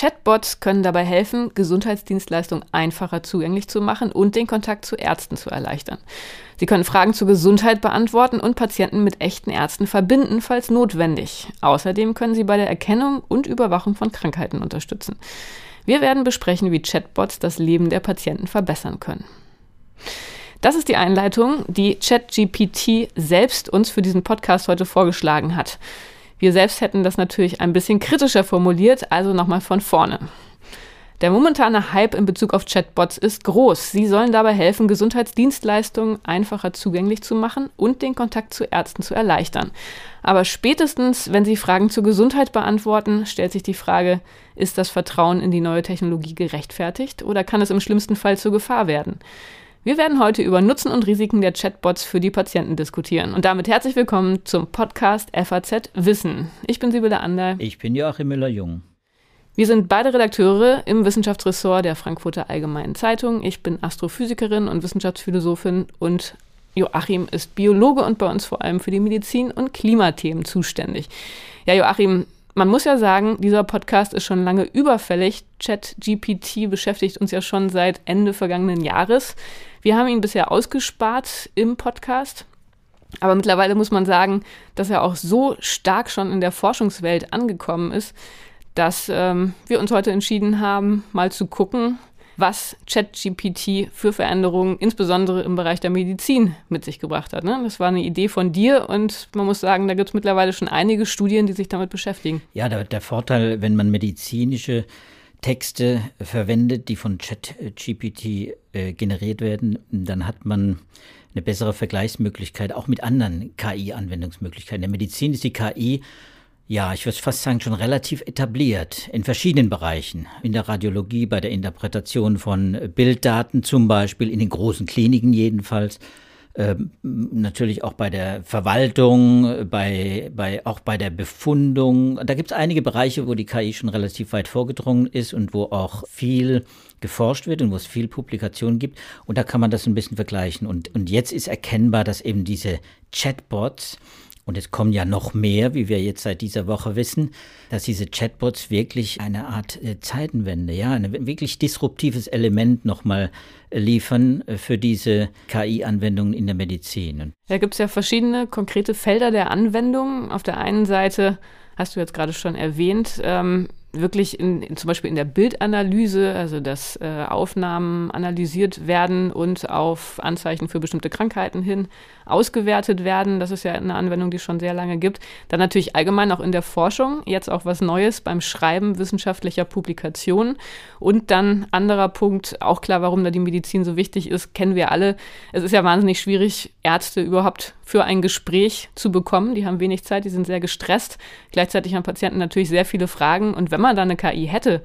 Chatbots können dabei helfen, Gesundheitsdienstleistungen einfacher zugänglich zu machen und den Kontakt zu Ärzten zu erleichtern. Sie können Fragen zur Gesundheit beantworten und Patienten mit echten Ärzten verbinden, falls notwendig. Außerdem können sie bei der Erkennung und Überwachung von Krankheiten unterstützen. Wir werden besprechen, wie Chatbots das Leben der Patienten verbessern können. Das ist die Einleitung, die ChatGPT selbst uns für diesen Podcast heute vorgeschlagen hat. Wir selbst hätten das natürlich ein bisschen kritischer formuliert, also nochmal von vorne. Der momentane Hype in Bezug auf Chatbots ist groß. Sie sollen dabei helfen, Gesundheitsdienstleistungen einfacher zugänglich zu machen und den Kontakt zu Ärzten zu erleichtern. Aber spätestens, wenn sie Fragen zur Gesundheit beantworten, stellt sich die Frage, ist das Vertrauen in die neue Technologie gerechtfertigt oder kann es im schlimmsten Fall zur Gefahr werden? Wir werden heute über Nutzen und Risiken der Chatbots für die Patienten diskutieren. Und damit herzlich willkommen zum Podcast FAZ Wissen. Ich bin Sibylle Ander. Ich bin Joachim Müller-Jung. Wir sind beide Redakteure im Wissenschaftsressort der Frankfurter Allgemeinen Zeitung. Ich bin Astrophysikerin und Wissenschaftsphilosophin und Joachim ist Biologe und bei uns vor allem für die Medizin- und Klimathemen zuständig. Ja, Joachim, man muss ja sagen, dieser Podcast ist schon lange überfällig. ChatGPT beschäftigt uns ja schon seit Ende vergangenen Jahres. Wir haben ihn bisher ausgespart im Podcast. Aber mittlerweile muss man sagen, dass er auch so stark schon in der Forschungswelt angekommen ist, dass ähm, wir uns heute entschieden haben, mal zu gucken, was ChatGPT für Veränderungen, insbesondere im Bereich der Medizin, mit sich gebracht hat. Ne? Das war eine Idee von dir und man muss sagen, da gibt es mittlerweile schon einige Studien, die sich damit beschäftigen. Ja, der, der Vorteil, wenn man medizinische Texte verwendet, die von ChatGPT äh, generiert werden, dann hat man eine bessere Vergleichsmöglichkeit, auch mit anderen KI-Anwendungsmöglichkeiten. In der Medizin ist die KI, ja, ich würde fast sagen, schon relativ etabliert in verschiedenen Bereichen. In der Radiologie, bei der Interpretation von Bilddaten zum Beispiel, in den großen Kliniken jedenfalls natürlich auch bei der Verwaltung, bei, bei, auch bei der Befundung. Da gibt es einige Bereiche, wo die KI schon relativ weit vorgedrungen ist und wo auch viel geforscht wird und wo es viel Publikation gibt. Und da kann man das ein bisschen vergleichen. Und, und jetzt ist erkennbar, dass eben diese Chatbots, und es kommen ja noch mehr, wie wir jetzt seit dieser Woche wissen, dass diese Chatbots wirklich eine Art äh, Zeitenwende, ja, ein wirklich disruptives Element nochmal äh, liefern äh, für diese KI-Anwendungen in der Medizin. Da gibt es ja verschiedene konkrete Felder der Anwendung. Auf der einen Seite hast du jetzt gerade schon erwähnt, ähm, wirklich in, in, zum Beispiel in der Bildanalyse, also dass äh, Aufnahmen analysiert werden und auf Anzeichen für bestimmte Krankheiten hin ausgewertet werden. Das ist ja eine Anwendung, die es schon sehr lange gibt. Dann natürlich allgemein auch in der Forschung, jetzt auch was Neues beim Schreiben wissenschaftlicher Publikationen. Und dann anderer Punkt, auch klar, warum da die Medizin so wichtig ist, kennen wir alle. Es ist ja wahnsinnig schwierig, Ärzte überhaupt für ein Gespräch zu bekommen. Die haben wenig Zeit, die sind sehr gestresst. Gleichzeitig haben Patienten natürlich sehr viele Fragen. Und wenn man dann eine KI hätte,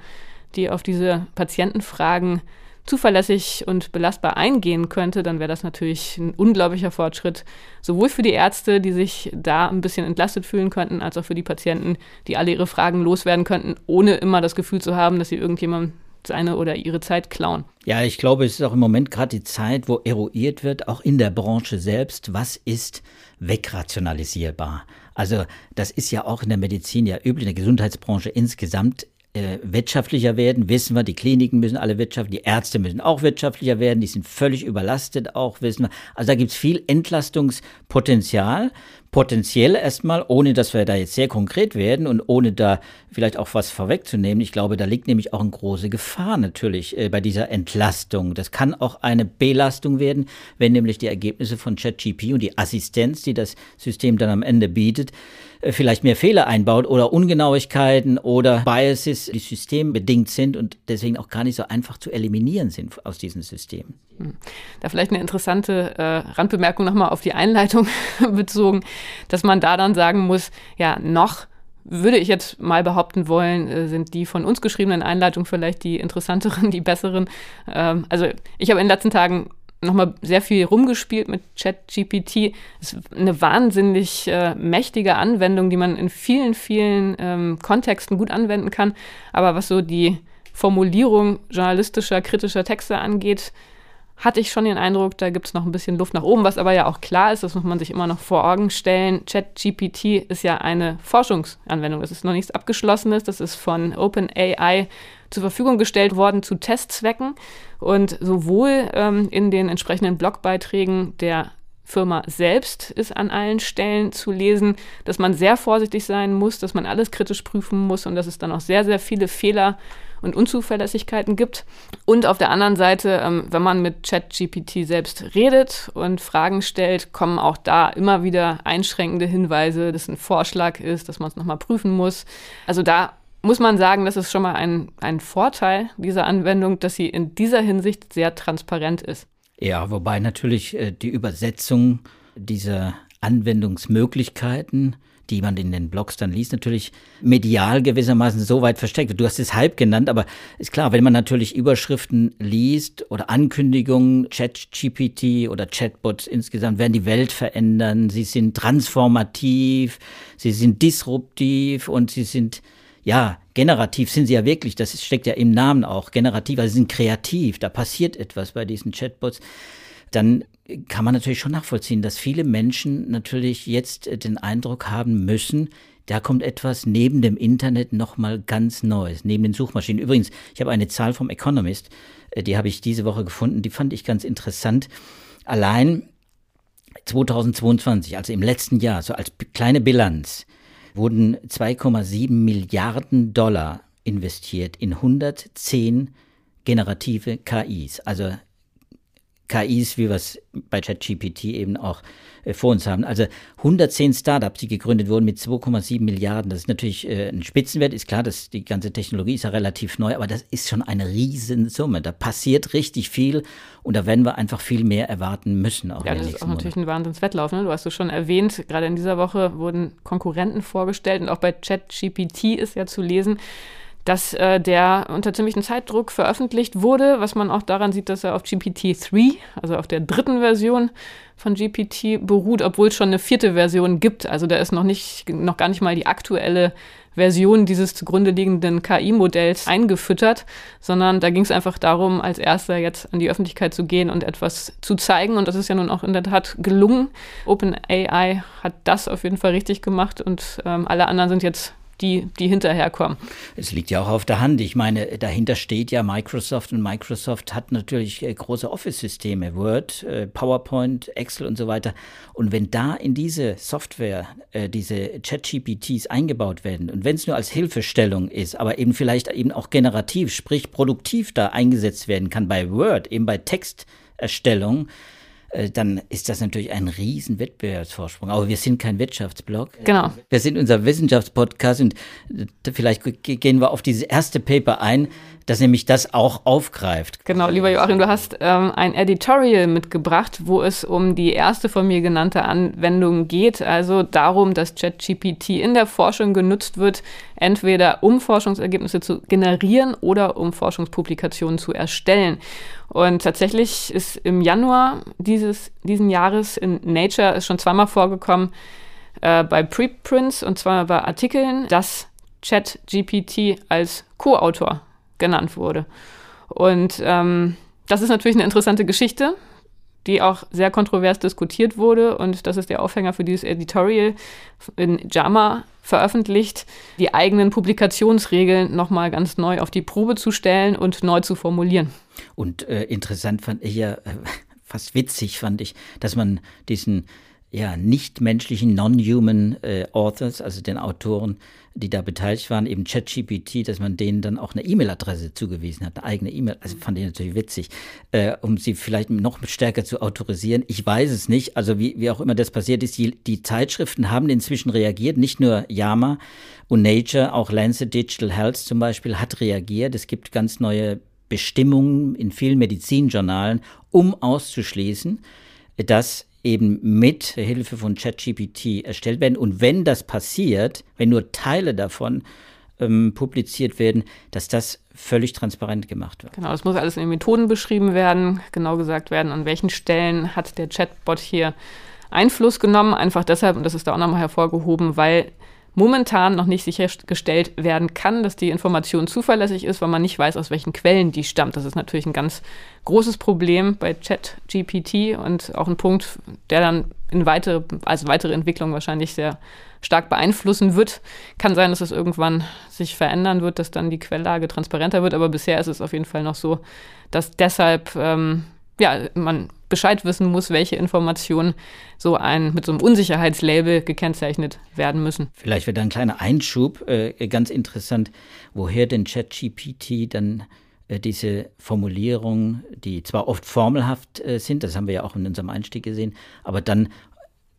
die auf diese Patientenfragen zuverlässig und belastbar eingehen könnte, dann wäre das natürlich ein unglaublicher Fortschritt, sowohl für die Ärzte, die sich da ein bisschen entlastet fühlen könnten, als auch für die Patienten, die alle ihre Fragen loswerden könnten, ohne immer das Gefühl zu haben, dass sie irgendjemandem seine oder ihre Zeit klauen. Ja, ich glaube, es ist auch im Moment gerade die Zeit, wo eruiert wird, auch in der Branche selbst, was ist wegrationalisierbar. Also das ist ja auch in der Medizin ja üblich, in der Gesundheitsbranche insgesamt äh, wirtschaftlicher werden, wissen wir, die Kliniken müssen alle wirtschaftlich, die Ärzte müssen auch wirtschaftlicher werden, die sind völlig überlastet auch, wissen wir. Also da gibt es viel Entlastungspotenzial, potenziell erstmal, ohne dass wir da jetzt sehr konkret werden und ohne da vielleicht auch was vorwegzunehmen. Ich glaube, da liegt nämlich auch eine große Gefahr natürlich äh, bei dieser Entlastung. Das kann auch eine Belastung werden, wenn nämlich die Ergebnisse von ChatGP und die Assistenz, die das System dann am Ende bietet, vielleicht mehr Fehler einbaut oder Ungenauigkeiten oder Biases, die systembedingt sind und deswegen auch gar nicht so einfach zu eliminieren sind aus diesen Systemen. Hm. Da vielleicht eine interessante äh, Randbemerkung nochmal auf die Einleitung bezogen, dass man da dann sagen muss, ja, noch würde ich jetzt mal behaupten wollen, äh, sind die von uns geschriebenen Einleitungen vielleicht die interessanteren, die besseren. Ähm, also ich habe in den letzten Tagen nochmal sehr viel rumgespielt mit ChatGPT. Ist eine wahnsinnig äh, mächtige Anwendung, die man in vielen, vielen ähm, Kontexten gut anwenden kann. Aber was so die Formulierung journalistischer, kritischer Texte angeht, hatte ich schon den Eindruck, da gibt es noch ein bisschen Luft nach oben, was aber ja auch klar ist, das muss man sich immer noch vor Augen stellen. ChatGPT ist ja eine Forschungsanwendung, das ist noch nichts Abgeschlossenes, das ist von OpenAI zur Verfügung gestellt worden zu Testzwecken. Und sowohl ähm, in den entsprechenden Blogbeiträgen der Firma selbst ist an allen Stellen zu lesen, dass man sehr vorsichtig sein muss, dass man alles kritisch prüfen muss und dass es dann auch sehr, sehr viele Fehler und Unzuverlässigkeiten gibt. Und auf der anderen Seite, ähm, wenn man mit ChatGPT selbst redet und Fragen stellt, kommen auch da immer wieder einschränkende Hinweise, dass ein Vorschlag ist, dass man es nochmal prüfen muss. Also da muss man sagen, das ist schon mal ein, ein Vorteil dieser Anwendung, dass sie in dieser Hinsicht sehr transparent ist. Ja, wobei natürlich äh, die Übersetzung dieser Anwendungsmöglichkeiten die man in den Blogs dann liest, natürlich medial gewissermaßen so weit versteckt wird. Du hast es halb genannt, aber ist klar, wenn man natürlich Überschriften liest oder Ankündigungen, Chat-GPT oder Chatbots insgesamt werden die Welt verändern, sie sind transformativ, sie sind disruptiv und sie sind ja, generativ sind sie ja wirklich, das steckt ja im Namen auch, generativ, also sie sind kreativ, da passiert etwas bei diesen Chatbots dann kann man natürlich schon nachvollziehen, dass viele Menschen natürlich jetzt äh, den Eindruck haben müssen, da kommt etwas neben dem Internet nochmal ganz Neues, neben den Suchmaschinen. Übrigens, ich habe eine Zahl vom Economist, äh, die habe ich diese Woche gefunden, die fand ich ganz interessant. Allein 2022, also im letzten Jahr, so als kleine Bilanz, wurden 2,7 Milliarden Dollar investiert in 110 generative KIs, also KIs, wie wir es bei ChatGPT eben auch äh, vor uns haben. Also 110 Startups, die gegründet wurden mit 2,7 Milliarden. Das ist natürlich äh, ein Spitzenwert. Ist klar, dass die ganze Technologie ist ja relativ neu, aber das ist schon eine Riesensumme. Da passiert richtig viel und da werden wir einfach viel mehr erwarten müssen. Auch ja, das ist auch natürlich ein Wahnsinnswettlauf. Ne? Du hast es schon erwähnt, gerade in dieser Woche wurden Konkurrenten vorgestellt und auch bei ChatGPT ist ja zu lesen, dass äh, der unter ziemlichem Zeitdruck veröffentlicht wurde, was man auch daran sieht, dass er auf GPT-3, also auf der dritten Version von GPT beruht, obwohl es schon eine vierte Version gibt. Also da ist noch nicht, noch gar nicht mal die aktuelle Version dieses zugrunde liegenden KI-Modells eingefüttert, sondern da ging es einfach darum, als erster jetzt an die Öffentlichkeit zu gehen und etwas zu zeigen. Und das ist ja nun auch in der Tat gelungen. OpenAI hat das auf jeden Fall richtig gemacht und ähm, alle anderen sind jetzt die, die hinterherkommen. Es liegt ja auch auf der Hand. Ich meine, dahinter steht ja Microsoft und Microsoft hat natürlich äh, große Office-Systeme, Word, äh, PowerPoint, Excel und so weiter. Und wenn da in diese Software äh, diese ChatGPTs eingebaut werden und wenn es nur als Hilfestellung ist, aber eben vielleicht eben auch generativ, sprich produktiv da eingesetzt werden kann bei Word, eben bei Texterstellung, dann ist das natürlich ein riesen Wettbewerbsvorsprung. Aber wir sind kein Wirtschaftsblog. Genau. Wir sind unser Wissenschaftspodcast und äh, vielleicht gehen wir auf dieses erste Paper ein, das nämlich das auch aufgreift. Genau, lieber Joachim, du hast ähm, ein Editorial mitgebracht, wo es um die erste von mir genannte Anwendung geht, also darum, dass ChatGPT in der Forschung genutzt wird, entweder um Forschungsergebnisse zu generieren oder um Forschungspublikationen zu erstellen. Und tatsächlich ist im Januar dieses diesen Jahres in Nature ist schon zweimal vorgekommen äh, bei Preprints und zweimal bei Artikeln, dass ChatGPT als Co-Autor genannt wurde. Und ähm, das ist natürlich eine interessante Geschichte, die auch sehr kontrovers diskutiert wurde. Und das ist der Aufhänger für dieses Editorial in JAMA veröffentlicht, die eigenen Publikationsregeln nochmal ganz neu auf die Probe zu stellen und neu zu formulieren. Und äh, interessant fand ich ja, äh, fast witzig fand ich, dass man diesen ja, nichtmenschlichen, non-human äh, Authors, also den Autoren, die da beteiligt waren, eben ChatGPT, dass man denen dann auch eine E-Mail-Adresse zugewiesen hat, eine eigene E-Mail. Also fand ich natürlich witzig, äh, um sie vielleicht noch stärker zu autorisieren. Ich weiß es nicht. Also wie, wie auch immer das passiert ist, die, die Zeitschriften haben inzwischen reagiert, nicht nur Yama und Nature, auch Lancet Digital Health zum Beispiel hat reagiert. Es gibt ganz neue Bestimmungen in vielen Medizinjournalen, um auszuschließen, dass eben mit Hilfe von ChatGPT erstellt werden. Und wenn das passiert, wenn nur Teile davon ähm, publiziert werden, dass das völlig transparent gemacht wird. Genau, es muss alles in den Methoden beschrieben werden, genau gesagt werden, an welchen Stellen hat der Chatbot hier Einfluss genommen. Einfach deshalb, und das ist da auch nochmal hervorgehoben, weil momentan noch nicht sichergestellt werden kann, dass die Information zuverlässig ist, weil man nicht weiß, aus welchen Quellen die stammt. Das ist natürlich ein ganz großes Problem bei ChatGPT und auch ein Punkt, der dann in weitere, also weitere Entwicklung wahrscheinlich sehr stark beeinflussen wird. Kann sein, dass es irgendwann sich verändern wird, dass dann die Quelllage transparenter wird, aber bisher ist es auf jeden Fall noch so, dass deshalb ähm, ja, man Bescheid wissen muss, welche Informationen so ein mit so einem Unsicherheitslabel gekennzeichnet werden müssen. Vielleicht wird ein kleiner Einschub, äh, ganz interessant, woher denn ChatGPT dann äh, diese Formulierungen, die zwar oft formelhaft äh, sind, das haben wir ja auch in unserem Einstieg gesehen, aber dann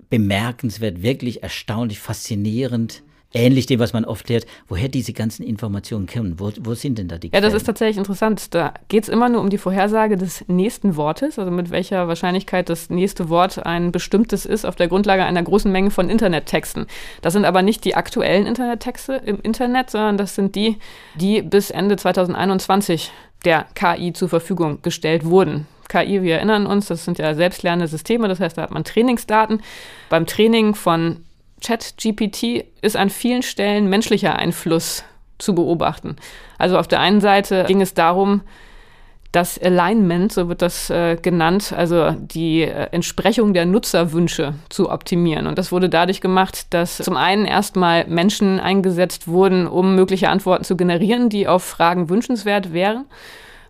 bemerkenswert, wirklich erstaunlich, faszinierend ähnlich dem, was man oft lehrt, woher diese ganzen Informationen kommen. Wo, wo sind denn da die Ja, das ist tatsächlich interessant. Da geht es immer nur um die Vorhersage des nächsten Wortes, also mit welcher Wahrscheinlichkeit das nächste Wort ein bestimmtes ist, auf der Grundlage einer großen Menge von Internettexten. Das sind aber nicht die aktuellen Internettexte im Internet, sondern das sind die, die bis Ende 2021 der KI zur Verfügung gestellt wurden. KI, wir erinnern uns, das sind ja selbstlernende Systeme, das heißt, da hat man Trainingsdaten. Beim Training von ChatGPT ist an vielen Stellen menschlicher Einfluss zu beobachten. Also auf der einen Seite ging es darum, das Alignment, so wird das äh, genannt, also die äh, Entsprechung der Nutzerwünsche zu optimieren. Und das wurde dadurch gemacht, dass zum einen erstmal Menschen eingesetzt wurden, um mögliche Antworten zu generieren, die auf Fragen wünschenswert wären.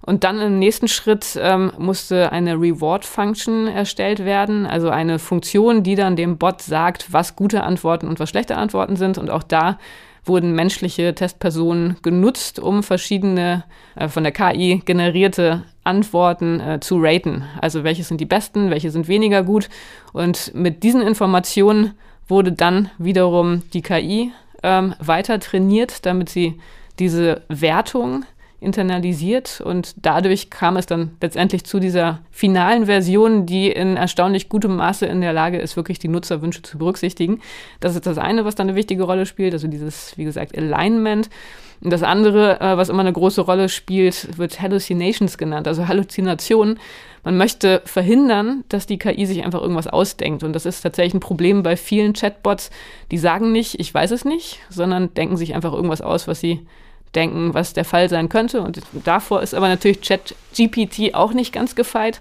Und dann im nächsten Schritt ähm, musste eine Reward-Function erstellt werden, also eine Funktion, die dann dem Bot sagt, was gute Antworten und was schlechte Antworten sind. Und auch da wurden menschliche Testpersonen genutzt, um verschiedene äh, von der KI generierte Antworten äh, zu raten. Also welche sind die besten, welche sind weniger gut. Und mit diesen Informationen wurde dann wiederum die KI ähm, weiter trainiert, damit sie diese Wertung internalisiert und dadurch kam es dann letztendlich zu dieser finalen Version, die in erstaunlich gutem Maße in der Lage ist, wirklich die Nutzerwünsche zu berücksichtigen. Das ist das eine, was dann eine wichtige Rolle spielt, also dieses, wie gesagt, Alignment. Und das andere, äh, was immer eine große Rolle spielt, wird Hallucinations genannt, also Halluzinationen. Man möchte verhindern, dass die KI sich einfach irgendwas ausdenkt. Und das ist tatsächlich ein Problem bei vielen Chatbots. Die sagen nicht, ich weiß es nicht, sondern denken sich einfach irgendwas aus, was sie denken, was der Fall sein könnte. Und davor ist aber natürlich ChatGPT auch nicht ganz gefeit.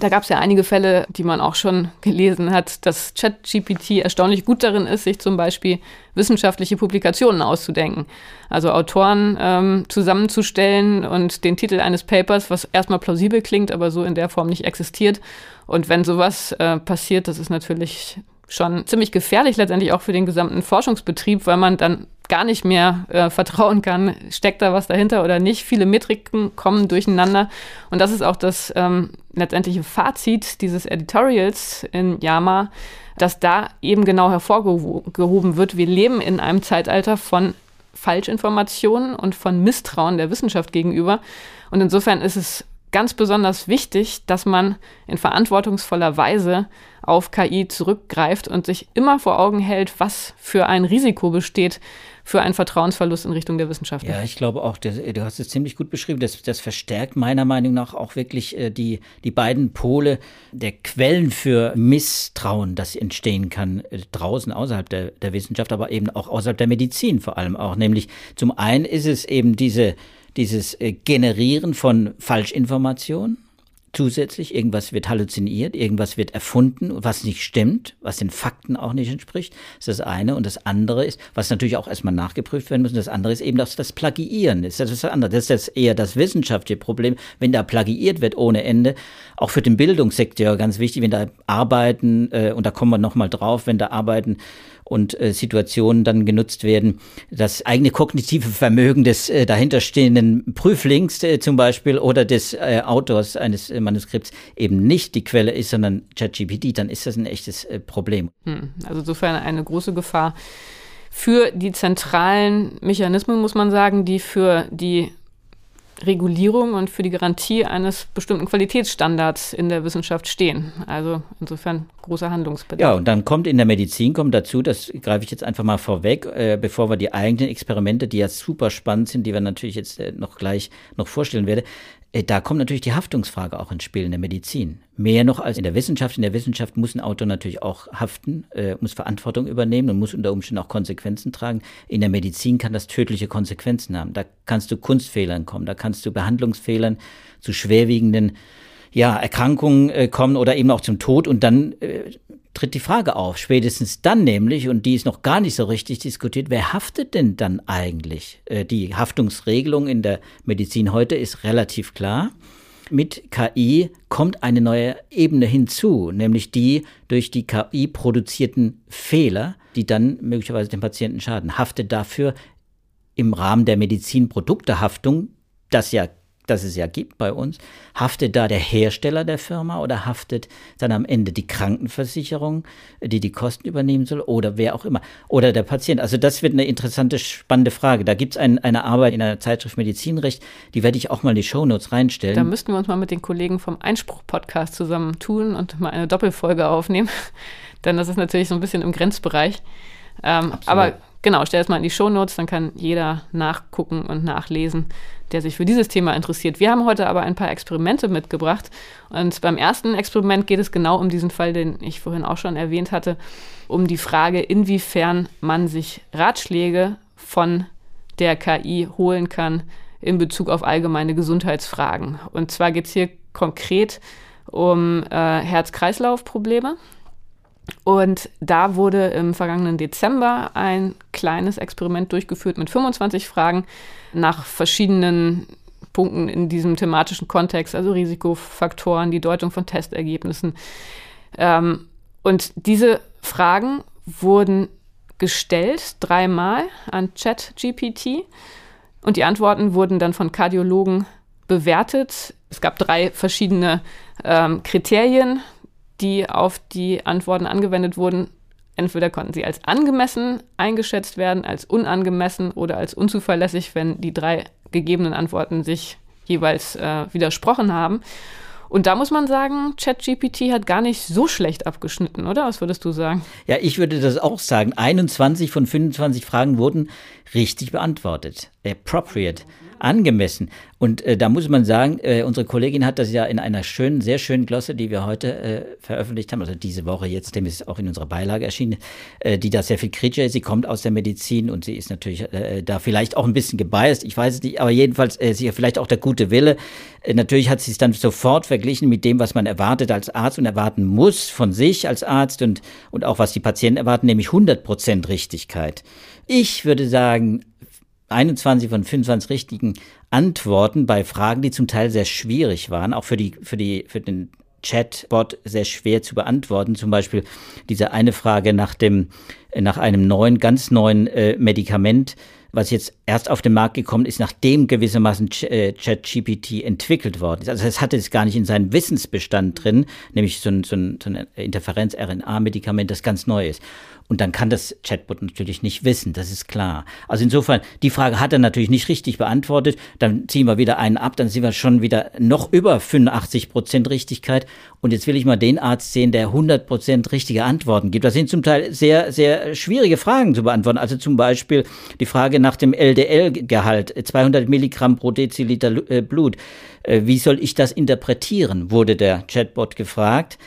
Da gab es ja einige Fälle, die man auch schon gelesen hat, dass ChatGPT erstaunlich gut darin ist, sich zum Beispiel wissenschaftliche Publikationen auszudenken. Also Autoren ähm, zusammenzustellen und den Titel eines Papers, was erstmal plausibel klingt, aber so in der Form nicht existiert. Und wenn sowas äh, passiert, das ist natürlich schon ziemlich gefährlich letztendlich auch für den gesamten Forschungsbetrieb, weil man dann gar nicht mehr äh, vertrauen kann, steckt da was dahinter oder nicht. Viele Metriken kommen durcheinander. Und das ist auch das ähm, letztendliche Fazit dieses Editorials in Yama, dass da eben genau hervorgehoben wird, wir leben in einem Zeitalter von Falschinformationen und von Misstrauen der Wissenschaft gegenüber. Und insofern ist es ganz besonders wichtig, dass man in verantwortungsvoller Weise auf KI zurückgreift und sich immer vor Augen hält, was für ein Risiko besteht für einen Vertrauensverlust in Richtung der Wissenschaft. Ja, ich glaube auch, das, du hast es ziemlich gut beschrieben. Das, das verstärkt meiner Meinung nach auch wirklich äh, die, die beiden Pole der Quellen für Misstrauen, das entstehen kann, äh, draußen außerhalb der, der Wissenschaft, aber eben auch außerhalb der Medizin vor allem auch. Nämlich zum einen ist es eben diese dieses äh, Generieren von Falschinformationen. Zusätzlich, irgendwas wird halluziniert, irgendwas wird erfunden, was nicht stimmt, was den Fakten auch nicht entspricht. Das ist das eine. Und das andere ist, was natürlich auch erstmal nachgeprüft werden muss, das andere ist eben das, das Plagiieren. Das ist das andere. Das ist eher das wissenschaftliche Problem, wenn da plagiiert wird ohne Ende. Auch für den Bildungssektor ganz wichtig, wenn da Arbeiten, äh, und da kommen wir nochmal drauf, wenn da Arbeiten und äh, Situationen dann genutzt werden. Das eigene kognitive Vermögen des äh, dahinterstehenden Prüflings äh, zum Beispiel oder des äh, Autors eines äh, Manuskripts eben nicht die Quelle ist, sondern ChatGPT, dann ist das ein echtes äh, Problem. Hm, also insofern eine große Gefahr für die zentralen Mechanismen, muss man sagen, die für die Regulierung und für die Garantie eines bestimmten Qualitätsstandards in der Wissenschaft stehen. Also insofern großer Handlungsbedarf. Ja, und dann kommt in der Medizin kommt dazu, das greife ich jetzt einfach mal vorweg, äh, bevor wir die eigenen Experimente, die ja super spannend sind, die wir natürlich jetzt äh, noch gleich noch vorstellen werden, äh, da kommt natürlich die Haftungsfrage auch ins Spiel in der Medizin. Mehr noch als in der Wissenschaft. In der Wissenschaft muss ein Autor natürlich auch haften, äh, muss Verantwortung übernehmen und muss unter Umständen auch Konsequenzen tragen. In der Medizin kann das tödliche Konsequenzen haben. Da kannst du Kunstfehlern kommen, da kannst du Behandlungsfehlern zu schwerwiegenden ja, Erkrankungen äh, kommen oder eben auch zum Tod und dann äh, tritt die Frage auf, spätestens dann nämlich, und die ist noch gar nicht so richtig diskutiert, wer haftet denn dann eigentlich? Äh, die Haftungsregelung in der Medizin heute ist relativ klar. Mit KI kommt eine neue Ebene hinzu, nämlich die durch die KI produzierten Fehler, die dann möglicherweise dem Patienten schaden. Haftet dafür im Rahmen der Medizinproduktehaftung, das ja das es ja gibt bei uns, haftet da der Hersteller der Firma oder haftet dann am Ende die Krankenversicherung, die die Kosten übernehmen soll oder wer auch immer oder der Patient. Also das wird eine interessante, spannende Frage. Da gibt es ein, eine Arbeit in der Zeitschrift Medizinrecht, die werde ich auch mal in die Shownotes reinstellen. Da müssten wir uns mal mit den Kollegen vom Einspruch-Podcast zusammen tun und mal eine Doppelfolge aufnehmen, denn das ist natürlich so ein bisschen im Grenzbereich. Ähm, aber genau, stell es mal in die Shownotes, dann kann jeder nachgucken und nachlesen, der sich für dieses Thema interessiert. Wir haben heute aber ein paar Experimente mitgebracht. Und beim ersten Experiment geht es genau um diesen Fall, den ich vorhin auch schon erwähnt hatte, um die Frage, inwiefern man sich Ratschläge von der KI holen kann in Bezug auf allgemeine Gesundheitsfragen. Und zwar geht es hier konkret um äh, Herz-Kreislauf-Probleme. Und da wurde im vergangenen Dezember ein kleines Experiment durchgeführt mit 25 Fragen nach verschiedenen Punkten in diesem thematischen Kontext, also Risikofaktoren, die Deutung von Testergebnissen. Ähm, und diese Fragen wurden gestellt dreimal an ChatGPT und die Antworten wurden dann von Kardiologen bewertet. Es gab drei verschiedene ähm, Kriterien, die auf die Antworten angewendet wurden. Entweder konnten sie als angemessen eingeschätzt werden, als unangemessen oder als unzuverlässig, wenn die drei gegebenen Antworten sich jeweils äh, widersprochen haben. Und da muss man sagen, ChatGPT hat gar nicht so schlecht abgeschnitten, oder? Was würdest du sagen? Ja, ich würde das auch sagen. 21 von 25 Fragen wurden richtig beantwortet. Appropriate angemessen. Und äh, da muss man sagen, äh, unsere Kollegin hat das ja in einer schönen, sehr schönen Glosse, die wir heute äh, veröffentlicht haben, also diese Woche jetzt, dem ist auch in unserer Beilage erschienen, äh, die da sehr viel kritischer ist. Sie kommt aus der Medizin und sie ist natürlich äh, da vielleicht auch ein bisschen gebiased, ich weiß es nicht, aber jedenfalls äh, sie vielleicht auch der gute Wille. Äh, natürlich hat sie es dann sofort verglichen mit dem, was man erwartet als Arzt und erwarten muss von sich als Arzt und, und auch was die Patienten erwarten, nämlich 100 Prozent Richtigkeit. Ich würde sagen, 21 von 25 richtigen Antworten bei Fragen, die zum Teil sehr schwierig waren, auch für die, für die, für den Chatbot sehr schwer zu beantworten. Zum Beispiel diese eine Frage nach dem, nach einem neuen, ganz neuen äh, Medikament, was jetzt erst auf den Markt gekommen ist, nachdem gewissermaßen äh, ChatGPT entwickelt worden ist. Also es hatte es gar nicht in seinem Wissensbestand drin, nämlich so ein, so ein, so ein Interferenz-RNA-Medikament, das ganz neu ist. Und dann kann das Chatbot natürlich nicht wissen, das ist klar. Also insofern, die Frage hat er natürlich nicht richtig beantwortet. Dann ziehen wir wieder einen ab, dann sind wir schon wieder noch über 85 Prozent Richtigkeit. Und jetzt will ich mal den Arzt sehen, der 100 Prozent richtige Antworten gibt. Das sind zum Teil sehr, sehr schwierige Fragen zu beantworten. Also zum Beispiel die Frage nach dem LDL-Gehalt, 200 Milligramm pro Deziliter äh, Blut. Äh, wie soll ich das interpretieren, wurde der Chatbot gefragt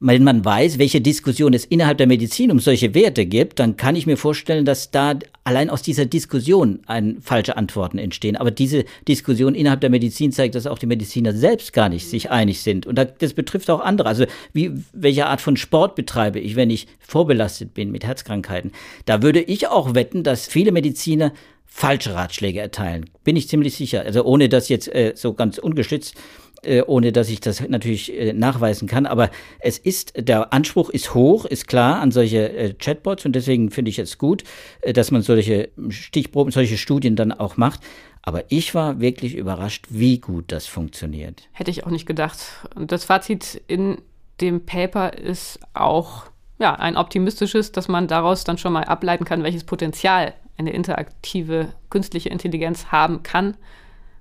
wenn man weiß, welche Diskussion es innerhalb der Medizin um solche Werte gibt, dann kann ich mir vorstellen, dass da allein aus dieser Diskussion ein, falsche Antworten entstehen. Aber diese Diskussion innerhalb der Medizin zeigt, dass auch die Mediziner selbst gar nicht sich einig sind. Und das betrifft auch andere. Also wie, welche Art von Sport betreibe ich, wenn ich vorbelastet bin mit Herzkrankheiten? Da würde ich auch wetten, dass viele Mediziner falsche Ratschläge erteilen. Bin ich ziemlich sicher. Also ohne das jetzt äh, so ganz ungeschützt äh, ohne dass ich das natürlich äh, nachweisen kann. Aber es ist, der Anspruch ist hoch, ist klar an solche äh, Chatbots und deswegen finde ich es gut, dass man solche Stichproben, solche Studien dann auch macht. Aber ich war wirklich überrascht, wie gut das funktioniert. Hätte ich auch nicht gedacht. Und das Fazit in dem Paper ist auch ja, ein optimistisches, dass man daraus dann schon mal ableiten kann, welches Potenzial eine interaktive künstliche Intelligenz haben kann.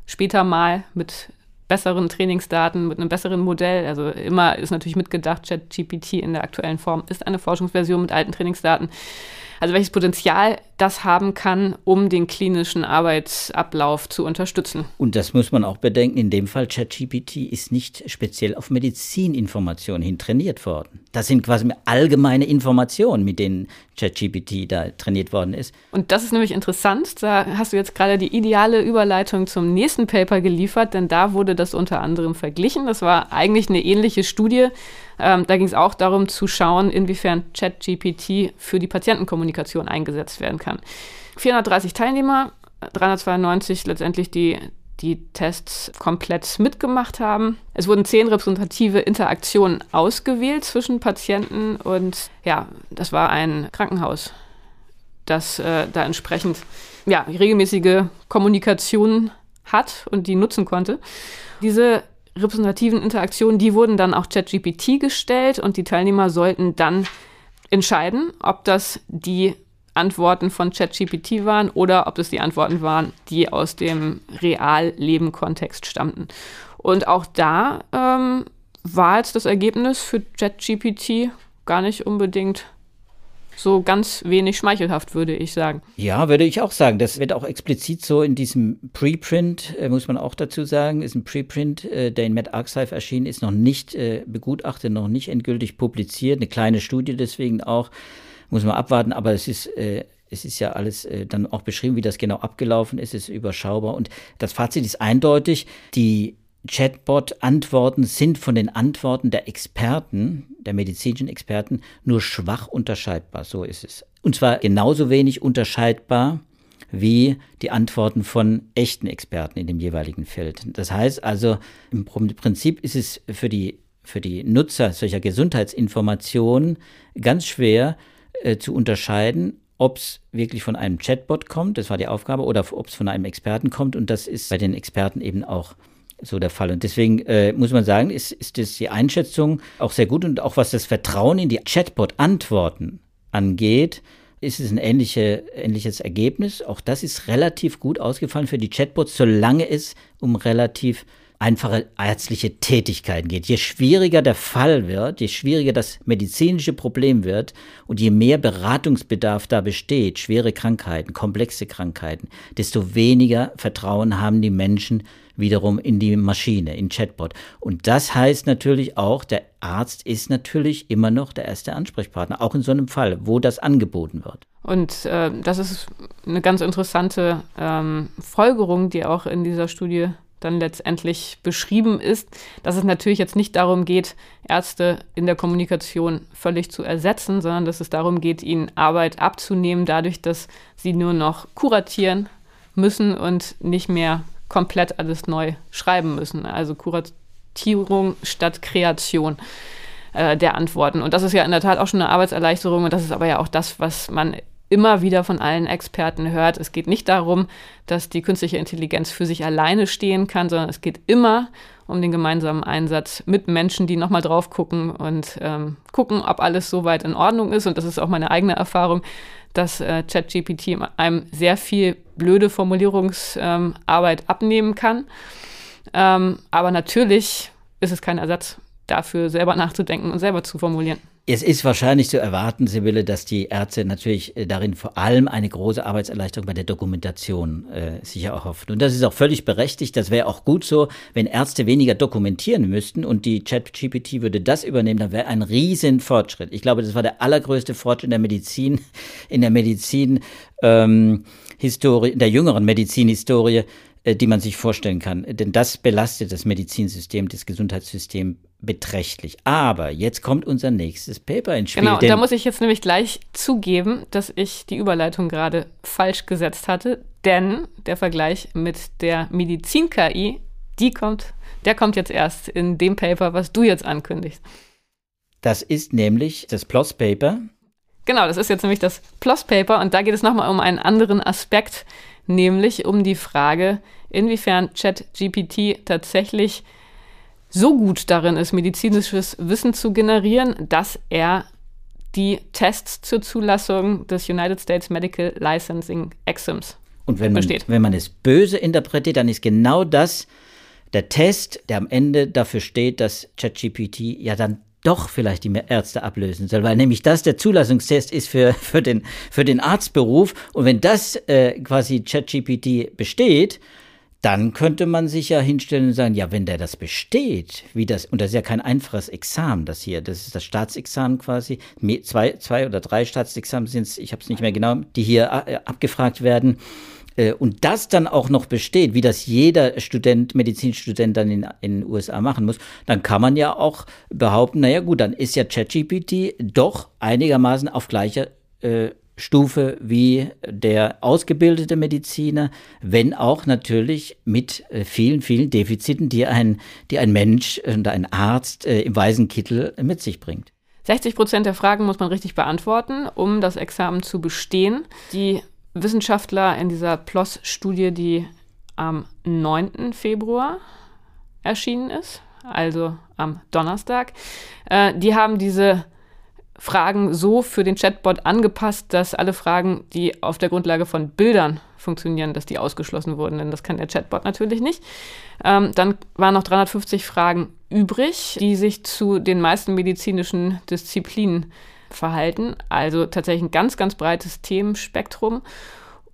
Später mal mit besseren Trainingsdaten, mit einem besseren Modell. Also immer ist natürlich mitgedacht, ChatGPT in der aktuellen Form ist eine Forschungsversion mit alten Trainingsdaten. Also welches Potenzial das haben kann, um den klinischen Arbeitsablauf zu unterstützen. Und das muss man auch bedenken. In dem Fall ChatGPT ist nicht speziell auf Medizininformationen hin trainiert worden. Das sind quasi allgemeine Informationen, mit denen ChatGPT da trainiert worden ist. Und das ist nämlich interessant. Da hast du jetzt gerade die ideale Überleitung zum nächsten Paper geliefert, denn da wurde das unter anderem verglichen. Das war eigentlich eine ähnliche Studie. Ähm, da ging es auch darum zu schauen, inwiefern ChatGPT für die Patientenkommunikation eingesetzt werden kann. 430 Teilnehmer, 392 letztendlich die die Tests komplett mitgemacht haben. Es wurden zehn repräsentative Interaktionen ausgewählt zwischen Patienten und ja, das war ein Krankenhaus, das äh, da entsprechend ja, regelmäßige Kommunikation hat und die nutzen konnte. Diese repräsentativen Interaktionen, die wurden dann auch ChatGPT gestellt und die Teilnehmer sollten dann entscheiden, ob das die Antworten von ChatGPT waren oder ob das die Antworten waren, die aus dem Realleben-Kontext stammten. Und auch da ähm, war jetzt das Ergebnis für ChatGPT gar nicht unbedingt so ganz wenig schmeichelhaft, würde ich sagen. Ja, würde ich auch sagen. Das wird auch explizit so in diesem Preprint, äh, muss man auch dazu sagen, ist ein Preprint, äh, der in MedArchive erschienen ist, noch nicht äh, begutachtet, noch nicht endgültig publiziert. Eine kleine Studie deswegen auch, muss man abwarten, aber es ist äh, es ist ja alles äh, dann auch beschrieben, wie das genau abgelaufen ist, ist überschaubar. Und das Fazit ist eindeutig, die Chatbot-Antworten sind von den Antworten der Experten, der medizinischen Experten, nur schwach unterscheidbar. So ist es. Und zwar genauso wenig unterscheidbar wie die Antworten von echten Experten in dem jeweiligen Feld. Das heißt also, im Prinzip ist es für die, für die Nutzer solcher Gesundheitsinformationen ganz schwer äh, zu unterscheiden, ob es wirklich von einem Chatbot kommt, das war die Aufgabe, oder ob es von einem Experten kommt. Und das ist bei den Experten eben auch so der Fall. Und deswegen äh, muss man sagen, ist, ist das die Einschätzung auch sehr gut und auch was das Vertrauen in die Chatbot-Antworten angeht, ist es ein ähnliche, ähnliches Ergebnis. Auch das ist relativ gut ausgefallen für die Chatbots, solange es um relativ einfache ärztliche Tätigkeiten geht. Je schwieriger der Fall wird, je schwieriger das medizinische Problem wird und je mehr Beratungsbedarf da besteht, schwere Krankheiten, komplexe Krankheiten, desto weniger Vertrauen haben die Menschen wiederum in die Maschine, in Chatbot. Und das heißt natürlich auch, der Arzt ist natürlich immer noch der erste Ansprechpartner, auch in so einem Fall, wo das angeboten wird. Und äh, das ist eine ganz interessante ähm, Folgerung, die auch in dieser Studie dann letztendlich beschrieben ist, dass es natürlich jetzt nicht darum geht, Ärzte in der Kommunikation völlig zu ersetzen, sondern dass es darum geht, ihnen Arbeit abzunehmen, dadurch, dass sie nur noch kuratieren müssen und nicht mehr komplett alles neu schreiben müssen. Also Kuratierung statt Kreation äh, der Antworten. Und das ist ja in der Tat auch schon eine Arbeitserleichterung und das ist aber ja auch das, was man immer wieder von allen Experten hört. Es geht nicht darum, dass die künstliche Intelligenz für sich alleine stehen kann, sondern es geht immer um den gemeinsamen Einsatz mit Menschen, die nochmal drauf gucken und ähm, gucken, ob alles soweit in Ordnung ist. Und das ist auch meine eigene Erfahrung, dass äh, ChatGPT einem sehr viel blöde Formulierungsarbeit ähm, abnehmen kann. Ähm, aber natürlich ist es kein Ersatz dafür, selber nachzudenken und selber zu formulieren. Es ist wahrscheinlich zu erwarten, Sibylle, dass die Ärzte natürlich äh, darin vor allem eine große Arbeitserleichterung bei der Dokumentation äh, sicher hoffen. Und das ist auch völlig berechtigt. Das wäre auch gut so, wenn Ärzte weniger dokumentieren müssten und die ChatGPT würde das übernehmen, dann wäre ein riesen Fortschritt. Ich glaube, das war der allergrößte Fortschritt in der Medizin, in der Medizin, ähm, Historie, in der jüngeren Medizinhistorie, äh, die man sich vorstellen kann. Denn das belastet das Medizinsystem, das Gesundheitssystem beträchtlich. Aber jetzt kommt unser nächstes Paper ins Spiel. Genau, da muss ich jetzt nämlich gleich zugeben, dass ich die Überleitung gerade falsch gesetzt hatte, denn der Vergleich mit der Medizin-KI, die kommt, der kommt jetzt erst in dem Paper, was du jetzt ankündigst. Das ist nämlich das PLOS-Paper. Genau, das ist jetzt nämlich das PLOS-Paper und da geht es nochmal um einen anderen Aspekt, nämlich um die Frage, inwiefern ChatGPT tatsächlich so gut darin ist, medizinisches Wissen zu generieren, dass er die Tests zur Zulassung des United States Medical Licensing Exams und wenn man, besteht. wenn man es böse interpretiert, dann ist genau das der Test, der am Ende dafür steht, dass ChatGPT ja dann doch vielleicht die Ärzte ablösen soll, weil nämlich das der Zulassungstest ist für, für, den, für den Arztberuf. Und wenn das äh, quasi ChatGPT besteht, dann könnte man sich ja hinstellen und sagen, ja, wenn der das besteht, wie das, und das ist ja kein einfaches Examen, das hier, das ist das Staatsexamen quasi, zwei, zwei oder drei Staatsexamen sind es, ich habe es nicht mehr genau, die hier äh, abgefragt werden. Äh, und das dann auch noch besteht, wie das jeder Student, Medizinstudent dann in, in den USA machen muss, dann kann man ja auch behaupten, naja gut, dann ist ja ChatGPT doch einigermaßen auf gleicher äh, Stufe wie der ausgebildete Mediziner, wenn auch natürlich mit äh, vielen, vielen Defiziten, die ein, die ein Mensch und ein Arzt äh, im weißen Kittel mit sich bringt. 60 Prozent der Fragen muss man richtig beantworten, um das Examen zu bestehen. Die Wissenschaftler in dieser PLOS-Studie, die am 9. Februar erschienen ist, also am Donnerstag, äh, die haben diese Fragen so für den Chatbot angepasst, dass alle Fragen, die auf der Grundlage von Bildern funktionieren, dass die ausgeschlossen wurden, denn das kann der Chatbot natürlich nicht. Ähm, dann waren noch 350 Fragen übrig, die sich zu den meisten medizinischen Disziplinen verhalten. Also tatsächlich ein ganz, ganz breites Themenspektrum.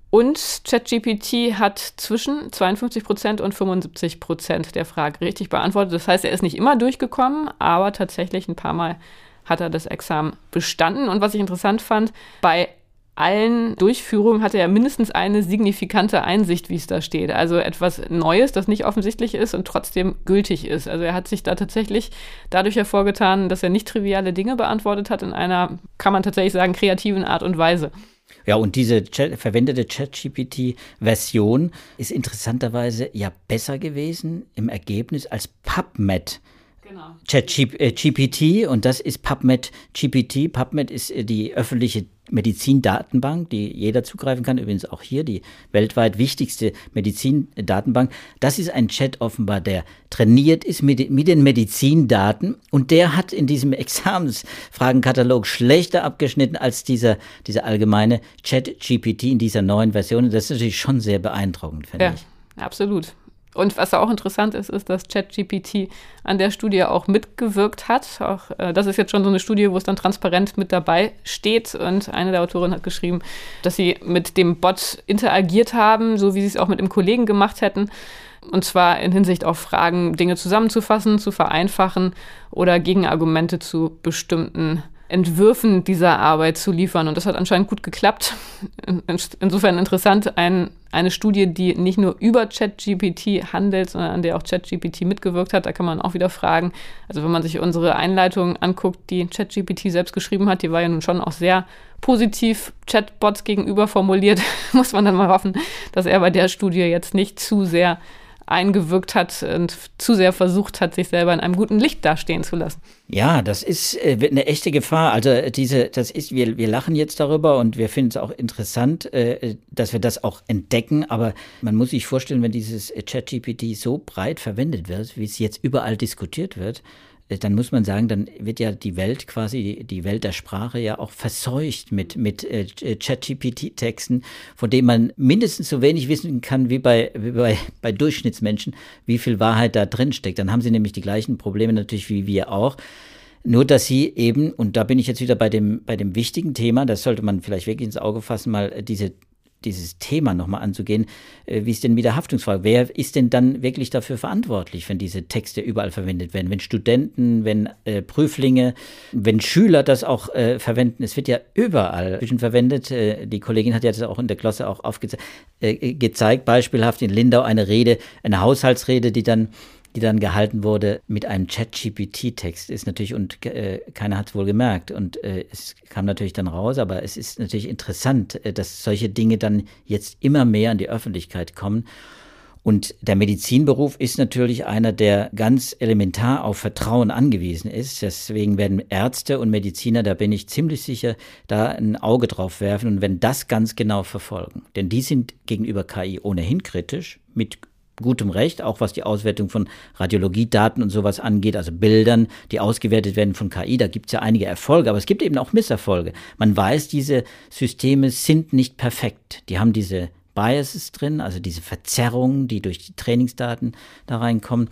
Und ChatGPT hat zwischen 52 Prozent und 75 Prozent der Fragen richtig beantwortet. Das heißt, er ist nicht immer durchgekommen, aber tatsächlich ein paar Mal hat er das Examen bestanden. Und was ich interessant fand, bei allen Durchführungen hatte er mindestens eine signifikante Einsicht, wie es da steht. Also etwas Neues, das nicht offensichtlich ist und trotzdem gültig ist. Also er hat sich da tatsächlich dadurch hervorgetan, dass er nicht triviale Dinge beantwortet hat in einer, kann man tatsächlich sagen, kreativen Art und Weise. Ja, und diese Chat, verwendete ChatGPT-Version ist interessanterweise ja besser gewesen im Ergebnis als PubMed Genau. ChatGPT äh, und das ist PubMed GPT. PubMed ist äh, die öffentliche Medizindatenbank, die jeder zugreifen kann, übrigens auch hier die weltweit wichtigste Medizindatenbank. Das ist ein Chat offenbar, der trainiert ist mit, mit den Medizindaten und der hat in diesem Examensfragenkatalog schlechter abgeschnitten als dieser, dieser allgemeine Chat-GPT in dieser neuen Version. Das ist natürlich schon sehr beeindruckend, finde ja, ich. Absolut. Und was auch interessant ist, ist, dass ChatGPT an der Studie auch mitgewirkt hat. Auch, äh, das ist jetzt schon so eine Studie, wo es dann transparent mit dabei steht. Und eine der Autorinnen hat geschrieben, dass sie mit dem Bot interagiert haben, so wie sie es auch mit dem Kollegen gemacht hätten. Und zwar in Hinsicht auf Fragen, Dinge zusammenzufassen, zu vereinfachen oder Gegenargumente zu bestimmten Entwürfen dieser Arbeit zu liefern. Und das hat anscheinend gut geklappt. Insofern interessant, ein, eine Studie, die nicht nur über ChatGPT handelt, sondern an der auch ChatGPT mitgewirkt hat. Da kann man auch wieder fragen. Also wenn man sich unsere Einleitung anguckt, die ChatGPT selbst geschrieben hat, die war ja nun schon auch sehr positiv Chatbots gegenüber formuliert, muss man dann mal hoffen, dass er bei der Studie jetzt nicht zu sehr eingewirkt hat und zu sehr versucht hat, sich selber in einem guten Licht dastehen zu lassen. Ja, das ist äh, eine echte Gefahr. Also äh, diese, das ist, wir, wir lachen jetzt darüber und wir finden es auch interessant, äh, dass wir das auch entdecken. Aber man muss sich vorstellen, wenn dieses ChatGPT so breit verwendet wird, wie es jetzt überall diskutiert wird, dann muss man sagen, dann wird ja die Welt quasi, die Welt der Sprache ja auch verseucht mit, mit äh, äh ChatGPT-Texten, von denen man mindestens so wenig wissen kann wie bei, wie bei, bei Durchschnittsmenschen, wie viel Wahrheit da drin steckt. Dann haben sie nämlich die gleichen Probleme natürlich wie wir auch. Nur, dass sie eben, und da bin ich jetzt wieder bei dem, bei dem wichtigen Thema, das sollte man vielleicht wirklich ins Auge fassen, mal diese dieses Thema nochmal anzugehen. Äh, wie ist denn mit der Haftungsfrage? Wer ist denn dann wirklich dafür verantwortlich, wenn diese Texte überall verwendet werden? Wenn Studenten, wenn äh, Prüflinge, wenn Schüler das auch äh, verwenden? Es wird ja überall verwendet. Äh, die Kollegin hat ja das auch in der Klasse auch aufgezeigt, äh, gezeigt, beispielhaft in Lindau eine Rede, eine Haushaltsrede, die dann die dann gehalten wurde mit einem Chat-GPT-Text, ist natürlich, und äh, keiner hat es wohl gemerkt. Und äh, es kam natürlich dann raus, aber es ist natürlich interessant, äh, dass solche Dinge dann jetzt immer mehr an die Öffentlichkeit kommen. Und der Medizinberuf ist natürlich einer, der ganz elementar auf Vertrauen angewiesen ist. Deswegen werden Ärzte und Mediziner, da bin ich ziemlich sicher, da ein Auge drauf werfen und wenn das ganz genau verfolgen. Denn die sind gegenüber KI ohnehin kritisch, mit gutem Recht, auch was die Auswertung von Radiologiedaten und sowas angeht, also Bildern, die ausgewertet werden von KI. Da gibt es ja einige Erfolge, aber es gibt eben auch Misserfolge. Man weiß, diese Systeme sind nicht perfekt. Die haben diese Biases drin, also diese Verzerrungen, die durch die Trainingsdaten da reinkommen.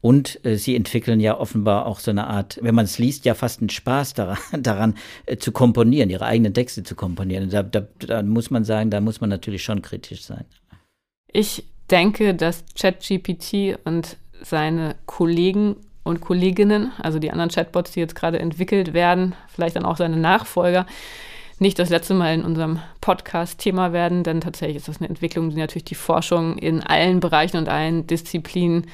Und äh, sie entwickeln ja offenbar auch so eine Art, wenn man es liest, ja fast einen Spaß daran, daran äh, zu komponieren, ihre eigenen Texte zu komponieren. Da, da, da muss man sagen, da muss man natürlich schon kritisch sein. Ich denke, dass ChatGPT und seine Kollegen und Kolleginnen, also die anderen Chatbots, die jetzt gerade entwickelt werden, vielleicht dann auch seine Nachfolger, nicht das letzte Mal in unserem Podcast Thema werden, denn tatsächlich ist das eine Entwicklung, die natürlich die Forschung in allen Bereichen und allen Disziplinen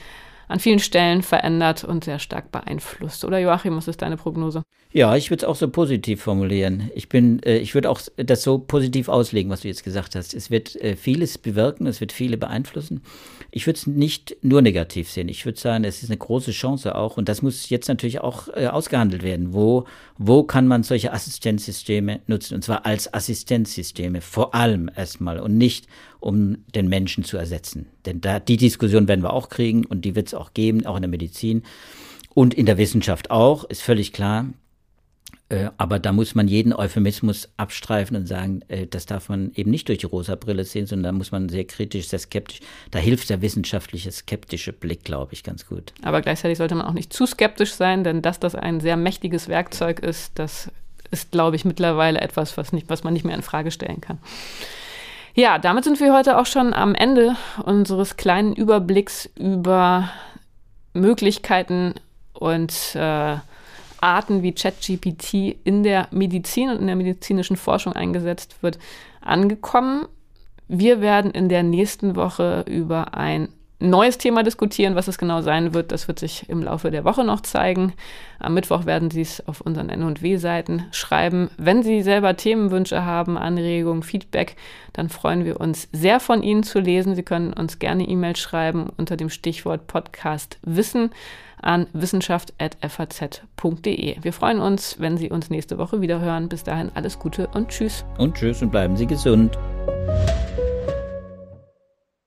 an vielen Stellen verändert und sehr stark beeinflusst. Oder Joachim, was ist deine Prognose? Ja, ich würde es auch so positiv formulieren. Ich bin, äh, ich würde auch das so positiv auslegen, was du jetzt gesagt hast. Es wird äh, vieles bewirken, es wird viele beeinflussen. Ich würde es nicht nur negativ sehen. Ich würde sagen, es ist eine große Chance auch. Und das muss jetzt natürlich auch äh, ausgehandelt werden. Wo, wo kann man solche Assistenzsysteme nutzen? Und zwar als Assistenzsysteme, vor allem erstmal und nicht um den Menschen zu ersetzen. Denn da, die Diskussion werden wir auch kriegen und die wird es auch geben, auch in der Medizin und in der Wissenschaft auch, ist völlig klar. Äh, aber da muss man jeden Euphemismus abstreifen und sagen, äh, das darf man eben nicht durch die rosa Brille sehen, sondern da muss man sehr kritisch, sehr skeptisch. Da hilft der wissenschaftliche, skeptische Blick, glaube ich, ganz gut. Aber gleichzeitig sollte man auch nicht zu skeptisch sein, denn dass das ein sehr mächtiges Werkzeug ist, das ist, glaube ich, mittlerweile etwas, was, nicht, was man nicht mehr in Frage stellen kann. Ja, damit sind wir heute auch schon am Ende unseres kleinen Überblicks über Möglichkeiten und äh, Arten, wie ChatGPT in der Medizin und in der medizinischen Forschung eingesetzt wird, angekommen. Wir werden in der nächsten Woche über ein neues Thema diskutieren. Was es genau sein wird, das wird sich im Laufe der Woche noch zeigen. Am Mittwoch werden Sie es auf unseren N&W-Seiten schreiben. Wenn Sie selber Themenwünsche haben, Anregungen, Feedback, dann freuen wir uns sehr von Ihnen zu lesen. Sie können uns gerne E-Mail schreiben unter dem Stichwort Podcast Wissen an wissenschaft.faz.de. Wir freuen uns, wenn Sie uns nächste Woche wieder hören. Bis dahin alles Gute und Tschüss. Und Tschüss und bleiben Sie gesund.